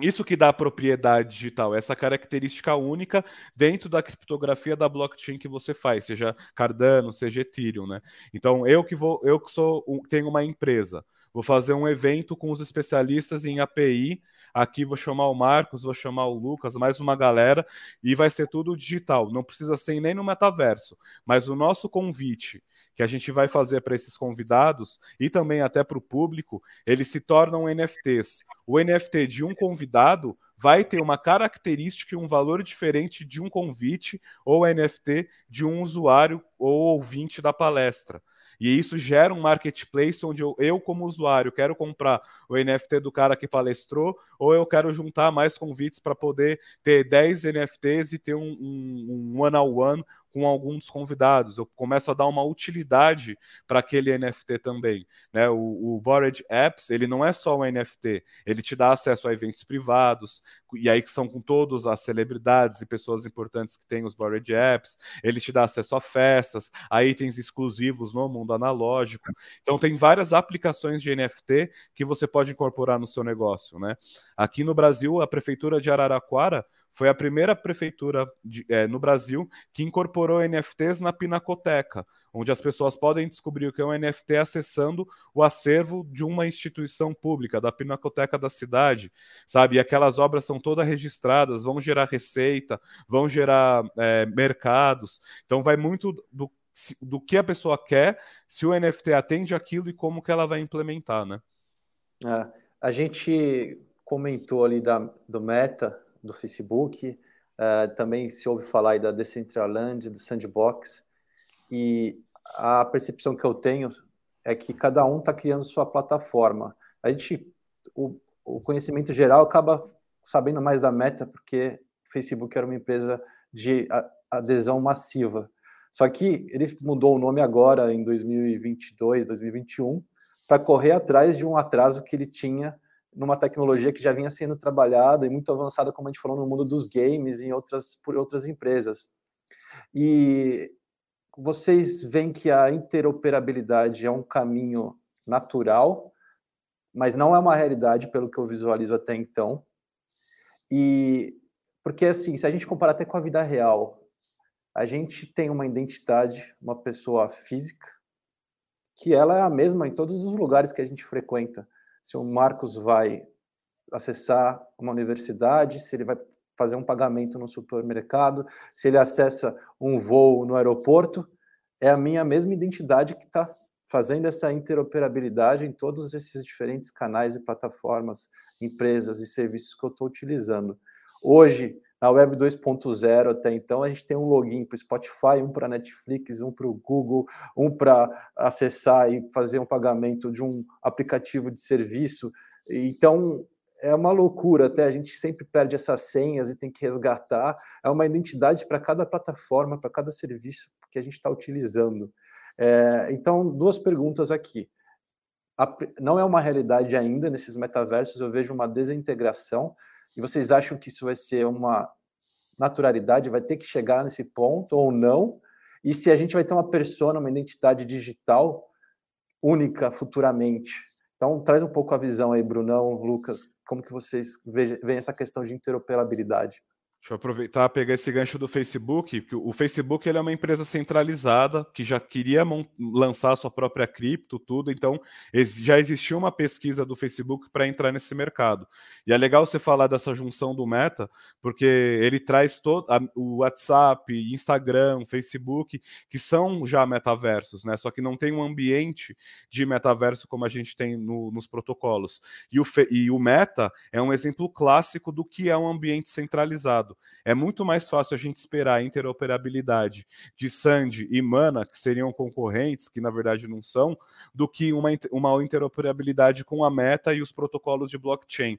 isso que dá a propriedade digital, essa característica única dentro da criptografia da blockchain que você faz, seja Cardano, seja Ethereum, né? Então, eu que vou, eu que sou, tenho uma empresa, vou fazer um evento com os especialistas em API. Aqui vou chamar o Marcos, vou chamar o Lucas, mais uma galera, e vai ser tudo digital. Não precisa ser nem no metaverso, mas o nosso convite que a gente vai fazer para esses convidados e também até para o público, eles se tornam NFTs. O NFT de um convidado vai ter uma característica e um valor diferente de um convite ou NFT de um usuário ou ouvinte da palestra. E isso gera um marketplace onde eu, eu, como usuário, quero comprar o NFT do cara que palestrou, ou eu quero juntar mais convites para poder ter 10 NFTs e ter um, um, um one-on-one com algum dos convidados. Eu começo a dar uma utilidade para aquele NFT também. Né? O, o Bored Apps, ele não é só um NFT, ele te dá acesso a eventos privados, e aí que são com todas as celebridades e pessoas importantes que têm os Bored Apps, ele te dá acesso a festas, a itens exclusivos no mundo analógico. Então tem várias aplicações de NFT que você pode incorporar no seu negócio. Né? Aqui no Brasil, a Prefeitura de Araraquara foi a primeira prefeitura de, é, no Brasil que incorporou NFTs na Pinacoteca, onde as pessoas podem descobrir o que é um NFT acessando o acervo de uma instituição pública, da Pinacoteca da cidade, sabe? E aquelas obras são todas registradas, vão gerar receita, vão gerar é, mercados. Então vai muito do, do que a pessoa quer, se o NFT atende aquilo e como que ela vai implementar, né?
É, a gente comentou ali da, do Meta, do Facebook, uh, também se ouve falar aí da Decentraland, do Sandbox, e a percepção que eu tenho é que cada um está criando sua plataforma. A gente, o, o conhecimento geral acaba sabendo mais da Meta, porque o Facebook era uma empresa de adesão massiva. Só que ele mudou o nome agora, em 2022, 2021, para correr atrás de um atraso que ele tinha numa tecnologia que já vinha sendo trabalhada e muito avançada, como a gente falou, no mundo dos games e em outras, por outras empresas. E vocês veem que a interoperabilidade é um caminho natural, mas não é uma realidade pelo que eu visualizo até então. E porque assim, se a gente comparar até com a vida real, a gente tem uma identidade, uma pessoa física, que ela é a mesma em todos os lugares que a gente frequenta se o Marcos vai acessar uma universidade, se ele vai fazer um pagamento no supermercado, se ele acessa um voo no aeroporto, é a minha mesma identidade que está fazendo essa interoperabilidade em todos esses diferentes canais e plataformas, empresas e serviços que eu estou utilizando. Hoje, na Web 2.0 até então, a gente tem um login para o Spotify, um para Netflix, um para o Google, um para acessar e fazer um pagamento de um aplicativo de serviço. Então, é uma loucura, até a gente sempre perde essas senhas e tem que resgatar. É uma identidade para cada plataforma, para cada serviço que a gente está utilizando. É, então, duas perguntas aqui. A, não é uma realidade ainda nesses metaversos, eu vejo uma desintegração, e vocês acham que isso vai ser uma naturalidade, vai ter que chegar nesse ponto ou não? E se a gente vai ter uma persona, uma identidade digital única futuramente? Então, traz um pouco a visão aí, Brunão, Lucas, como que vocês veem essa questão de interoperabilidade?
Deixa eu aproveitar pegar esse gancho do Facebook, porque o Facebook ele é uma empresa centralizada que já queria lançar sua própria cripto, tudo, então já existia uma pesquisa do Facebook para entrar nesse mercado. E é legal você falar dessa junção do Meta, porque ele traz todo o WhatsApp, Instagram, Facebook, que são já metaversos, né? Só que não tem um ambiente de metaverso como a gente tem no, nos protocolos. E o, e o Meta é um exemplo clássico do que é um ambiente centralizado. É muito mais fácil a gente esperar a interoperabilidade de Sandy e Mana, que seriam concorrentes, que na verdade não são, do que uma, uma interoperabilidade com a Meta e os protocolos de blockchain.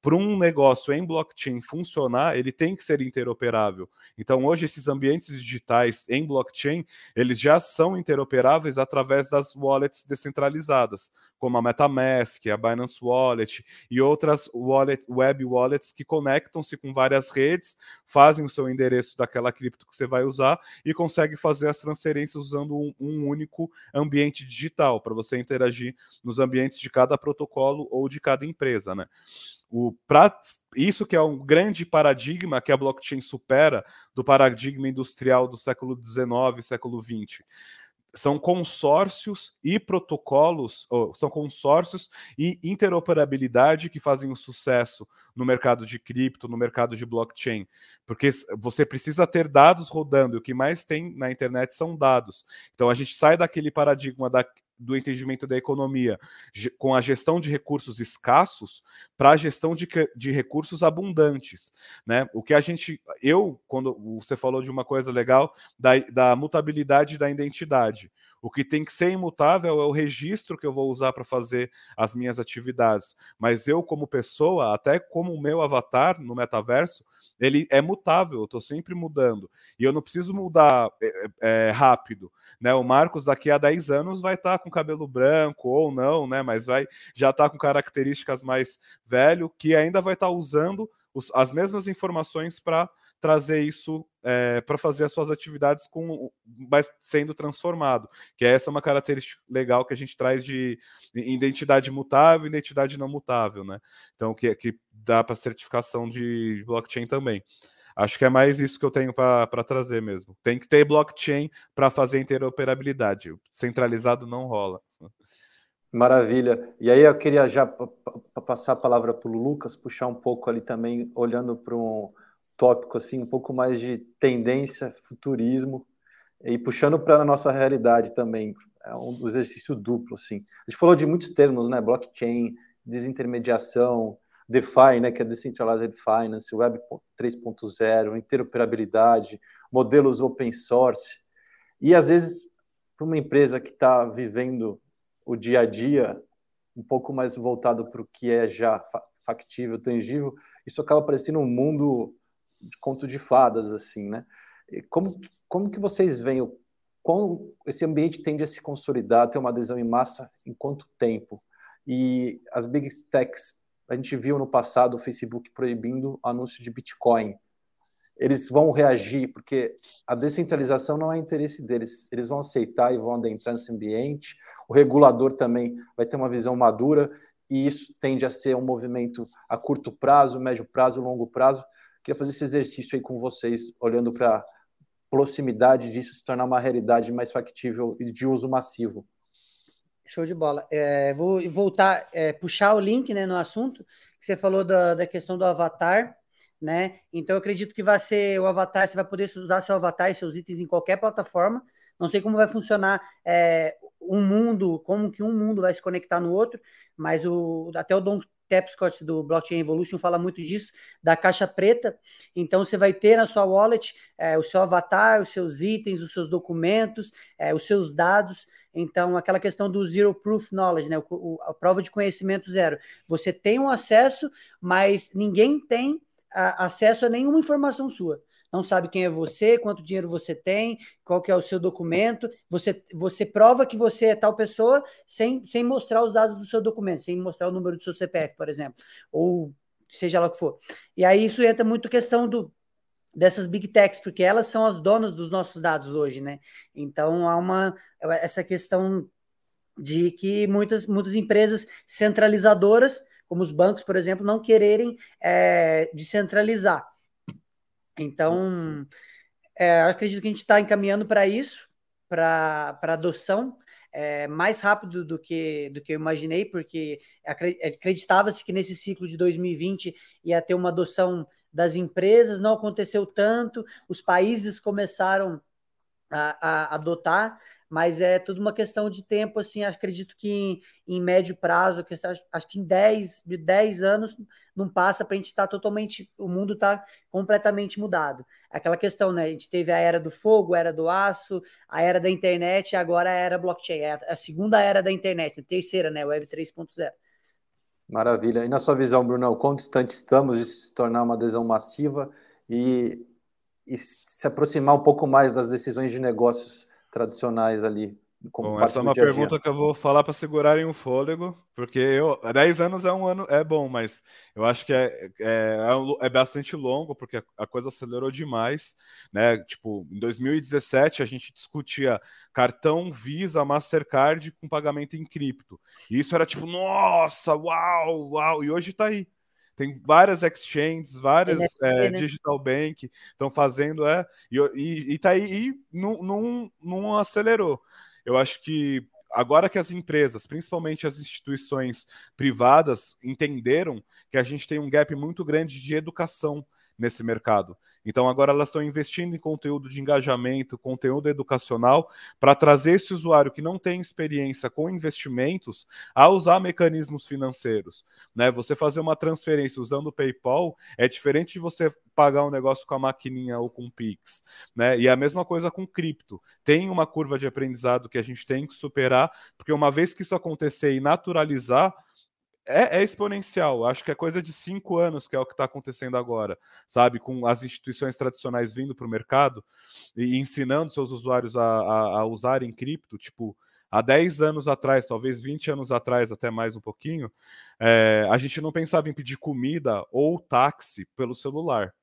Para um negócio em blockchain funcionar, ele tem que ser interoperável. Então, hoje, esses ambientes digitais em blockchain, eles já são interoperáveis através das wallets descentralizadas como a MetaMask, a Binance Wallet e outras wallet, web wallets que conectam-se com várias redes, fazem o seu endereço daquela cripto que você vai usar e consegue fazer as transferências usando um, um único ambiente digital para você interagir nos ambientes de cada protocolo ou de cada empresa, né? O, pra, isso que é um grande paradigma que a blockchain supera do paradigma industrial do século XIX, século XX são consórcios e protocolos, são consórcios e interoperabilidade que fazem o sucesso no mercado de cripto, no mercado de blockchain. Porque você precisa ter dados rodando, e o que mais tem na internet são dados. Então a gente sai daquele paradigma da, do entendimento da economia com a gestão de recursos escassos para a gestão de, de recursos abundantes. Né? O que a gente. Eu, quando você falou de uma coisa legal, da, da mutabilidade da identidade. O que tem que ser imutável é o registro que eu vou usar para fazer as minhas atividades. Mas eu, como pessoa, até como o meu avatar no metaverso, ele é mutável, eu estou sempre mudando. E eu não preciso mudar é, é, rápido. Né? O Marcos daqui a 10 anos vai estar tá com cabelo branco ou não, né? Mas vai já estar tá com características mais velho, que ainda vai estar tá usando os, as mesmas informações para trazer isso é, para fazer as suas atividades com mas sendo transformado. Que essa é uma característica legal que a gente traz de identidade mutável e identidade não mutável, né? Então, que, que dá para certificação de blockchain também. Acho que é mais isso que eu tenho para trazer mesmo. Tem que ter blockchain para fazer interoperabilidade. Centralizado não rola.
Maravilha. E aí eu queria já passar a palavra para o Lucas, puxar um pouco ali também, olhando para um tópico assim, um pouco mais de tendência, futurismo, e puxando para a nossa realidade também. É um exercício duplo, assim. A gente falou de muitos termos, né? Blockchain, desintermediação, DeFi, né, que é Decentralized Finance, Web 3.0, interoperabilidade, modelos open source. E às vezes, para uma empresa que está vivendo o dia a dia, um pouco mais voltado para o que é já factível, tangível, isso acaba parecendo um mundo de conto de fadas, assim, né? Como, como que vocês veem como esse ambiente tende a se consolidar, ter uma adesão em massa em quanto tempo? E as big techs a gente viu no passado o Facebook proibindo anúncio de Bitcoin. Eles vão reagir, porque a descentralização não é interesse deles. Eles vão aceitar e vão adentrar nesse ambiente. O regulador também vai ter uma visão madura, e isso tende a ser um movimento a curto prazo, médio prazo, longo prazo. Queria fazer esse exercício aí com vocês, olhando para a proximidade disso se tornar uma realidade mais factível e de uso massivo.
Show de bola. É, vou voltar, é, puxar o link né, no assunto, que você falou da, da questão do avatar, né? Então eu acredito que vai ser o avatar, você vai poder usar seu avatar e seus itens em qualquer plataforma. Não sei como vai funcionar é, um mundo, como que um mundo vai se conectar no outro, mas o, até o Dom Tapscott do Blockchain Evolution fala muito disso, da caixa preta. Então você vai ter na sua wallet é, o seu avatar, os seus itens, os seus documentos, é, os seus dados. Então, aquela questão do zero proof knowledge, né? O, o, a prova de conhecimento zero. Você tem um acesso, mas ninguém tem a, acesso a nenhuma informação sua não sabe quem é você, quanto dinheiro você tem, qual que é o seu documento. Você, você prova que você é tal pessoa sem, sem mostrar os dados do seu documento, sem mostrar o número do seu CPF, por exemplo, ou seja lá o que for. E aí isso entra muito questão do dessas big techs, porque elas são as donas dos nossos dados hoje, né? Então há uma essa questão de que muitas, muitas empresas centralizadoras, como os bancos, por exemplo, não quererem é, descentralizar. Então, é, acredito que a gente está encaminhando para isso, para adoção, é, mais rápido do que, do que eu imaginei, porque acreditava-se que nesse ciclo de 2020 ia ter uma adoção das empresas, não aconteceu tanto, os países começaram a, a, adotar, mas é tudo uma questão de tempo, assim, acredito que em, em médio prazo, que, acho que em 10, de 10 anos não passa para a gente estar tá totalmente, o mundo está completamente mudado. Aquela questão, né, a gente teve a era do fogo, a era do aço, a era da internet, agora a era blockchain, é a segunda era da internet, a terceira, né, Web 3.0.
Maravilha. E na sua visão, Bruno, quão distante estamos de se tornar uma adesão massiva e e se aproximar um pouco mais das decisões de negócios tradicionais ali.
Bom, essa é uma pergunta que eu vou falar para segurarem o fôlego, porque eu 10 anos é um ano é bom, mas eu acho que é, é, é, é bastante longo, porque a coisa acelerou demais, né? Tipo, em 2017 a gente discutia cartão Visa, Mastercard com pagamento em cripto. E isso era tipo, nossa, uau, uau, e hoje está aí. Tem várias exchanges, várias NFC, é, né? digital bank estão fazendo, é, e, e, e tá aí e não, não, não acelerou. Eu acho que agora que as empresas, principalmente as instituições privadas, entenderam que a gente tem um gap muito grande de educação nesse mercado. Então agora elas estão investindo em conteúdo de engajamento, conteúdo educacional, para trazer esse usuário que não tem experiência com investimentos a usar mecanismos financeiros. Né? Você fazer uma transferência usando o PayPal é diferente de você pagar um negócio com a maquininha ou com o Pix. Né? E é a mesma coisa com cripto. Tem uma curva de aprendizado que a gente tem que superar, porque uma vez que isso acontecer e naturalizar, é, é, exponencial. Acho que é coisa de cinco anos que é o que está acontecendo agora, sabe? Com as instituições tradicionais vindo para o mercado e ensinando seus usuários a, a, a, usarem cripto, tipo, há 10 anos atrás, talvez 20 anos atrás, até mais um pouquinho, é, a gente não pensava em pedir comida ou táxi pelo celular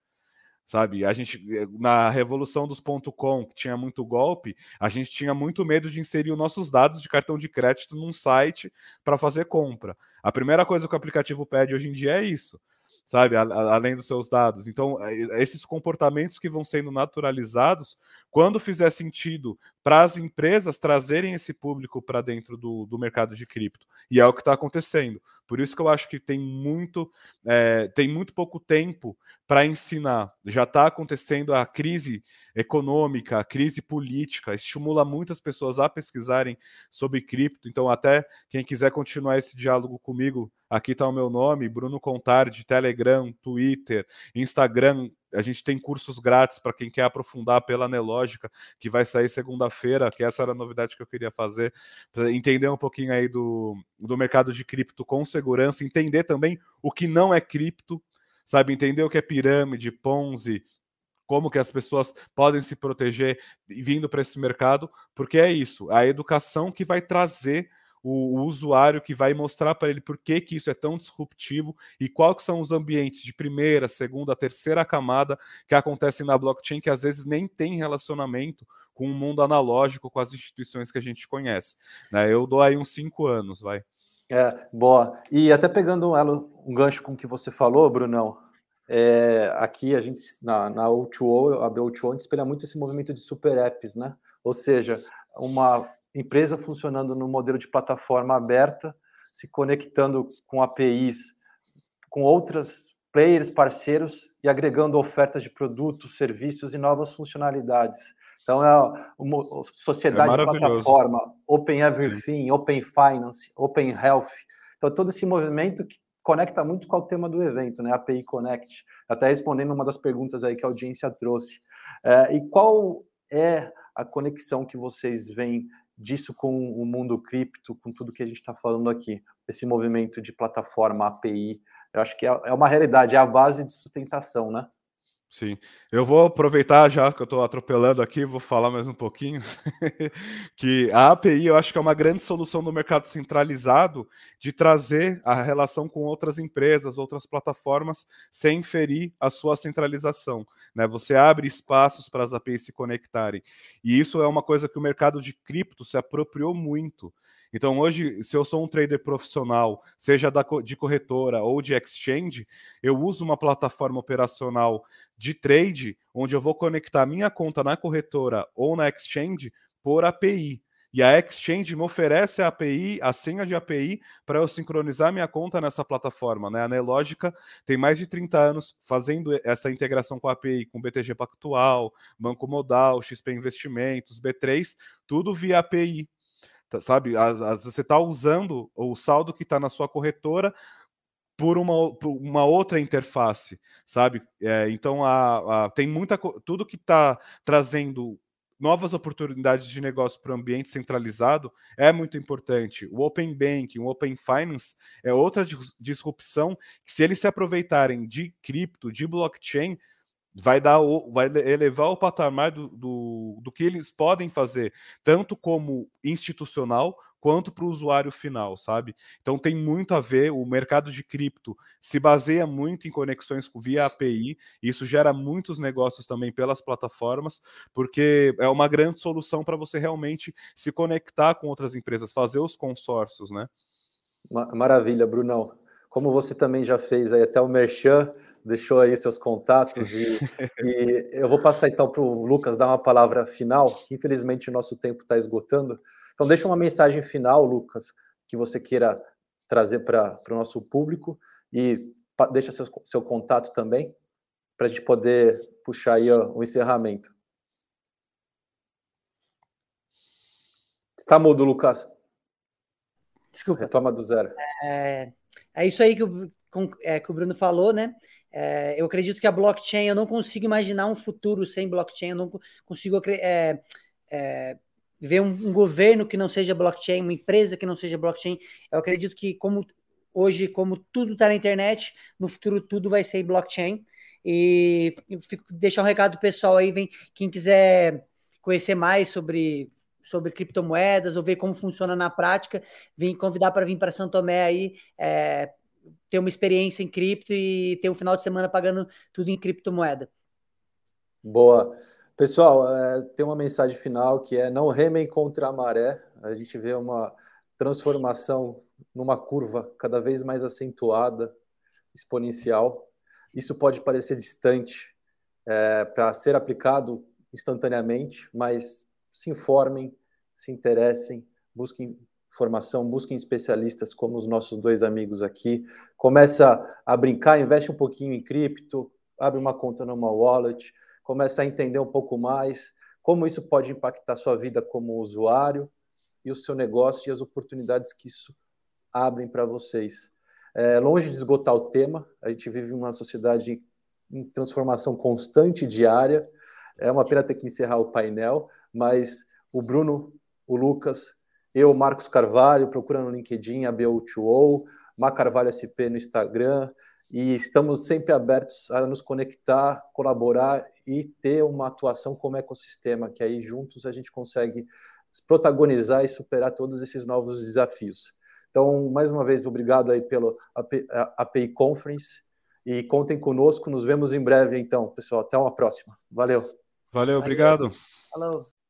sabe? A gente na revolução dos ponto .com, que tinha muito golpe, a gente tinha muito medo de inserir os nossos dados de cartão de crédito num site para fazer compra. A primeira coisa que o aplicativo pede hoje em dia é isso, sabe? além dos seus dados. Então, esses comportamentos que vão sendo naturalizados, quando fizer sentido para as empresas trazerem esse público para dentro do, do mercado de cripto. E é o que está acontecendo. Por isso que eu acho que tem muito, é, tem muito pouco tempo para ensinar. Já está acontecendo a crise econômica, a crise política, estimula muitas pessoas a pesquisarem sobre cripto. Então, até quem quiser continuar esse diálogo comigo, aqui está o meu nome, Bruno Contardi, Telegram, Twitter, Instagram. A gente tem cursos grátis para quem quer aprofundar pela Nelógica, que vai sair segunda-feira, que essa era a novidade que eu queria fazer, para entender um pouquinho aí do, do mercado de cripto com segurança, entender também o que não é cripto, sabe? Entender o que é pirâmide, Ponzi, como que as pessoas podem se proteger vindo para esse mercado, porque é isso, a educação que vai trazer o, o usuário, que vai mostrar para ele por que, que isso é tão disruptivo e quais são os ambientes de primeira, segunda, terceira camada que acontecem na blockchain que às vezes nem tem relacionamento com o mundo analógico, com as instituições que a gente conhece. Né? Eu dou aí uns cinco anos, vai.
É, boa. E até pegando um, um gancho com o que você falou, Brunão, é, aqui a gente, na, na O2O, a O2O, a gente espelha muito esse movimento de super apps, né? Ou seja, uma empresa funcionando no modelo de plataforma aberta, se conectando com APIs, com outras players, parceiros e agregando ofertas de produtos, serviços e novas funcionalidades. Então, é uma sociedade é plataforma, Open Everything, Sim. Open Finance, Open Health. Então, todo esse movimento que conecta muito com o tema do evento, né? API Connect. Até respondendo uma das perguntas aí que a audiência trouxe. É, e qual é a conexão que vocês veem disso com o mundo cripto, com tudo que a gente está falando aqui, esse movimento de plataforma API? Eu acho que é, é uma realidade, é a base de sustentação, né?
Sim, eu vou aproveitar já que eu estou atropelando aqui, vou falar mais um pouquinho, que a API eu acho que é uma grande solução do mercado centralizado de trazer a relação com outras empresas, outras plataformas, sem ferir a sua centralização. Né? Você abre espaços para as APIs se conectarem. E isso é uma coisa que o mercado de cripto se apropriou muito. Então, hoje, se eu sou um trader profissional, seja da, de corretora ou de exchange, eu uso uma plataforma operacional de trade, onde eu vou conectar minha conta na corretora ou na exchange por API. E a exchange me oferece a API, a senha de API, para eu sincronizar minha conta nessa plataforma. Né? A Nelogica tem mais de 30 anos fazendo essa integração com a API, com BTG Pactual, Banco Modal, XP Investimentos, B3, tudo via API. Tá, sabe? As, as, você está usando o saldo que está na sua corretora por uma, por uma outra interface, sabe? É, então a, a, tem muita tudo que está trazendo novas oportunidades de negócio para o ambiente centralizado é muito importante. O Open Banking, o Open Finance é outra disrupção que, se eles se aproveitarem de cripto, de blockchain, vai dar o, vai elevar o patamar do, do, do que eles podem fazer, tanto como institucional quanto para o usuário final, sabe? Então tem muito a ver, o mercado de cripto se baseia muito em conexões via API, isso gera muitos negócios também pelas plataformas, porque é uma grande solução para você realmente se conectar com outras empresas, fazer os consórcios, né?
Maravilha, Brunão. Como você também já fez aí até o Merchan, deixou aí seus contatos e, e eu vou passar então para o Lucas dar uma palavra final, que infelizmente o nosso tempo está esgotando. Então deixa uma mensagem final, Lucas, que você queira trazer para o nosso público e deixa seu, seu contato também, para a gente poder puxar aí ó, o encerramento. Está mudo, Lucas.
Desculpa.
Retoma do zero.
É, é isso aí que o, com, é, que o Bruno falou, né? É, eu acredito que a blockchain, eu não consigo imaginar um futuro sem blockchain, eu não consigo é, é, ver um, um, governo que não seja blockchain, uma empresa que não seja blockchain. Eu acredito que, como hoje, como tudo está na internet, no futuro tudo vai ser blockchain. E deixar um recado pessoal aí, vem quem quiser conhecer mais sobre sobre criptomoedas ou ver como funciona na prática, vim convidar para vir para São Tomé aí, é, ter uma experiência em cripto e ter um final de semana pagando tudo em criptomoeda.
Boa. Pessoal, é, tem uma mensagem final que é não remem contra a maré. A gente vê uma transformação numa curva cada vez mais acentuada, exponencial. Isso pode parecer distante é, para ser aplicado instantaneamente, mas se informem, se interessem, busquem informação, busquem especialistas como os nossos dois amigos aqui. Começa a brincar, investe um pouquinho em cripto, abre uma conta numa wallet, começa a entender um pouco mais como isso pode impactar sua vida como usuário e o seu negócio e as oportunidades que isso abrem para vocês. É, longe de esgotar o tema, a gente vive uma sociedade em transformação constante diária. É uma pena ter que encerrar o painel, mas o Bruno, o Lucas, eu, Marcos Carvalho, procurando no LinkedIn, a BO2O, Mar Carvalho SP no Instagram, e estamos sempre abertos a nos conectar, colaborar e ter uma atuação como ecossistema, que aí juntos a gente consegue protagonizar e superar todos esses novos desafios. Então, mais uma vez, obrigado aí pelo API Conference e contem conosco. Nos vemos em breve, então, pessoal. Até uma próxima. Valeu.
Valeu, obrigado.
Falou.